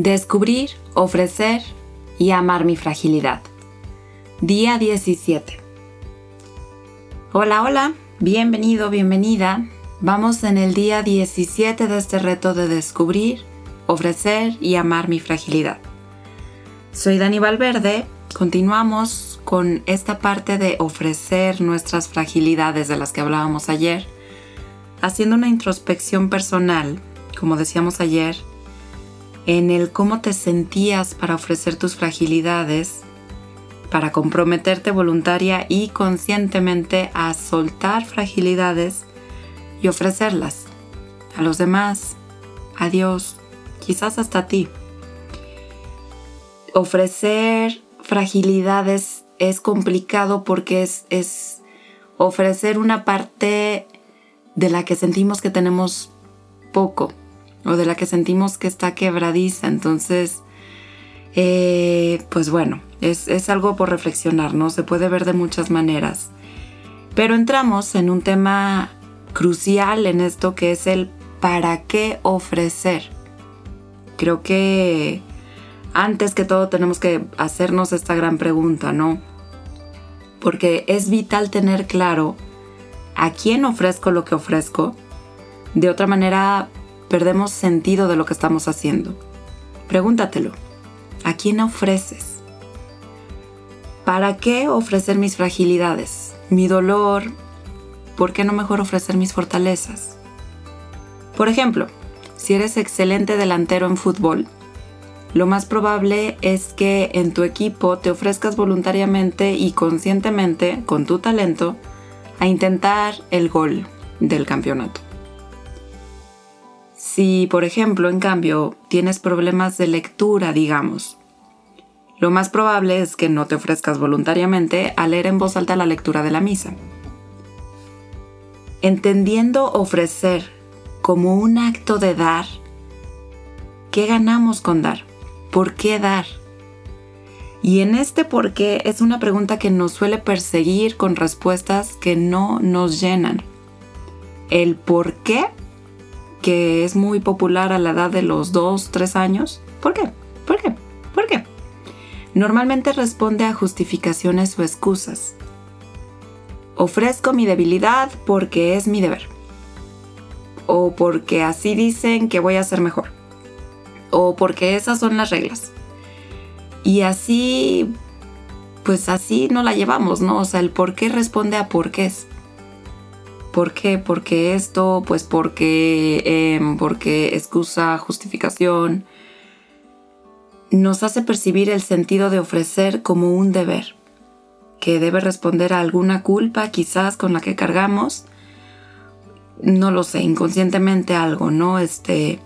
Descubrir, ofrecer y amar mi fragilidad. Día 17. Hola, hola, bienvenido, bienvenida. Vamos en el día 17 de este reto de descubrir, ofrecer y amar mi fragilidad. Soy Dani Valverde, continuamos con esta parte de ofrecer nuestras fragilidades de las que hablábamos ayer, haciendo una introspección personal, como decíamos ayer, en el cómo te sentías para ofrecer tus fragilidades, para comprometerte voluntaria y conscientemente a soltar fragilidades y ofrecerlas a los demás, a Dios, quizás hasta a ti. Ofrecer fragilidades es complicado porque es, es ofrecer una parte de la que sentimos que tenemos poco o de la que sentimos que está quebradiza. Entonces, eh, pues bueno, es, es algo por reflexionar, ¿no? Se puede ver de muchas maneras. Pero entramos en un tema crucial en esto que es el para qué ofrecer. Creo que antes que todo tenemos que hacernos esta gran pregunta, ¿no? Porque es vital tener claro a quién ofrezco lo que ofrezco. De otra manera, perdemos sentido de lo que estamos haciendo. Pregúntatelo. ¿A quién ofreces? ¿Para qué ofrecer mis fragilidades? Mi dolor. ¿Por qué no mejor ofrecer mis fortalezas? Por ejemplo, si eres excelente delantero en fútbol, lo más probable es que en tu equipo te ofrezcas voluntariamente y conscientemente, con tu talento, a intentar el gol del campeonato. Si, por ejemplo, en cambio, tienes problemas de lectura, digamos, lo más probable es que no te ofrezcas voluntariamente a leer en voz alta la lectura de la misa. Entendiendo ofrecer como un acto de dar, ¿qué ganamos con dar? ¿Por qué dar? Y en este por qué es una pregunta que nos suele perseguir con respuestas que no nos llenan. El por qué que es muy popular a la edad de los 2, 3 años. ¿Por qué? ¿Por qué? ¿Por qué? Normalmente responde a justificaciones o excusas. Ofrezco mi debilidad porque es mi deber. O porque así dicen que voy a ser mejor. O porque esas son las reglas. Y así, pues así no la llevamos, ¿no? O sea, el por qué responde a por qué es. ¿Por qué? Porque esto, pues porque, em, porque excusa, justificación, nos hace percibir el sentido de ofrecer como un deber, que debe responder a alguna culpa quizás con la que cargamos, no lo sé, inconscientemente algo, ¿no? Este,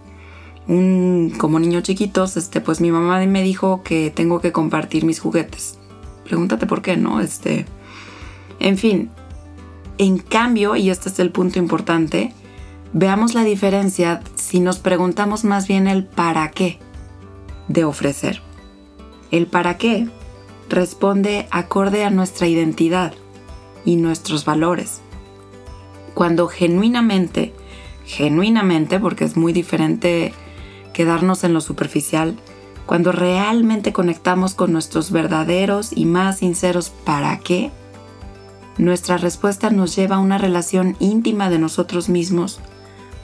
un, como niño chiquitos, este, pues mi mamá me dijo que tengo que compartir mis juguetes. Pregúntate por qué, ¿no? Este, en fin, en cambio, y este es el punto importante, veamos la diferencia si nos preguntamos más bien el para qué de ofrecer. El para qué responde acorde a nuestra identidad y nuestros valores. Cuando genuinamente, genuinamente, porque es muy diferente quedarnos en lo superficial, cuando realmente conectamos con nuestros verdaderos y más sinceros para qué, nuestra respuesta nos lleva a una relación íntima de nosotros mismos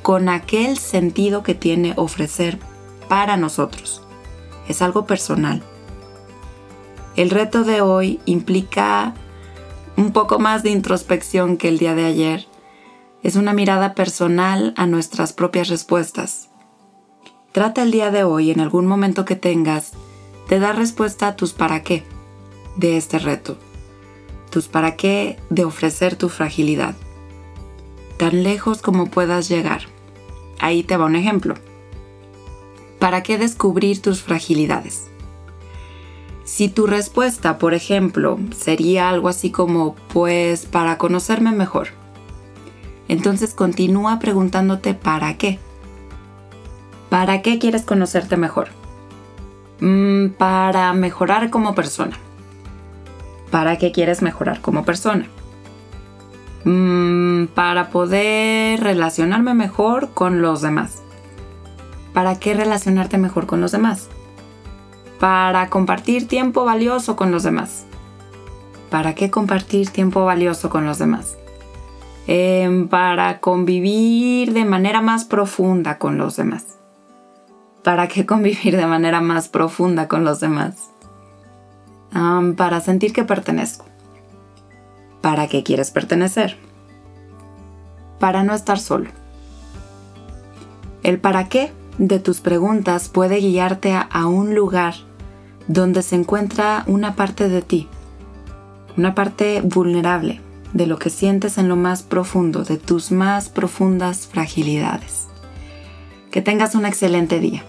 con aquel sentido que tiene ofrecer para nosotros. Es algo personal. El reto de hoy implica un poco más de introspección que el día de ayer. Es una mirada personal a nuestras propias respuestas. Trata el día de hoy, en algún momento que tengas, de dar respuesta a tus para qué de este reto tus para qué de ofrecer tu fragilidad. Tan lejos como puedas llegar. Ahí te va un ejemplo. ¿Para qué descubrir tus fragilidades? Si tu respuesta, por ejemplo, sería algo así como, pues para conocerme mejor, entonces continúa preguntándote para qué. ¿Para qué quieres conocerte mejor? Mm, para mejorar como persona. ¿Para qué quieres mejorar como persona? Mm, para poder relacionarme mejor con los demás. ¿Para qué relacionarte mejor con los demás? para compartir tiempo valioso con los demás. ¿Para qué compartir tiempo valioso con los demás? Em, para convivir de manera más profunda con los demás. ¿Para qué convivir de manera más profunda con los demás? Para sentir que pertenezco. ¿Para qué quieres pertenecer? Para no estar solo. El para qué de tus preguntas puede guiarte a un lugar donde se encuentra una parte de ti, una parte vulnerable de lo que sientes en lo más profundo, de tus más profundas fragilidades. Que tengas un excelente día.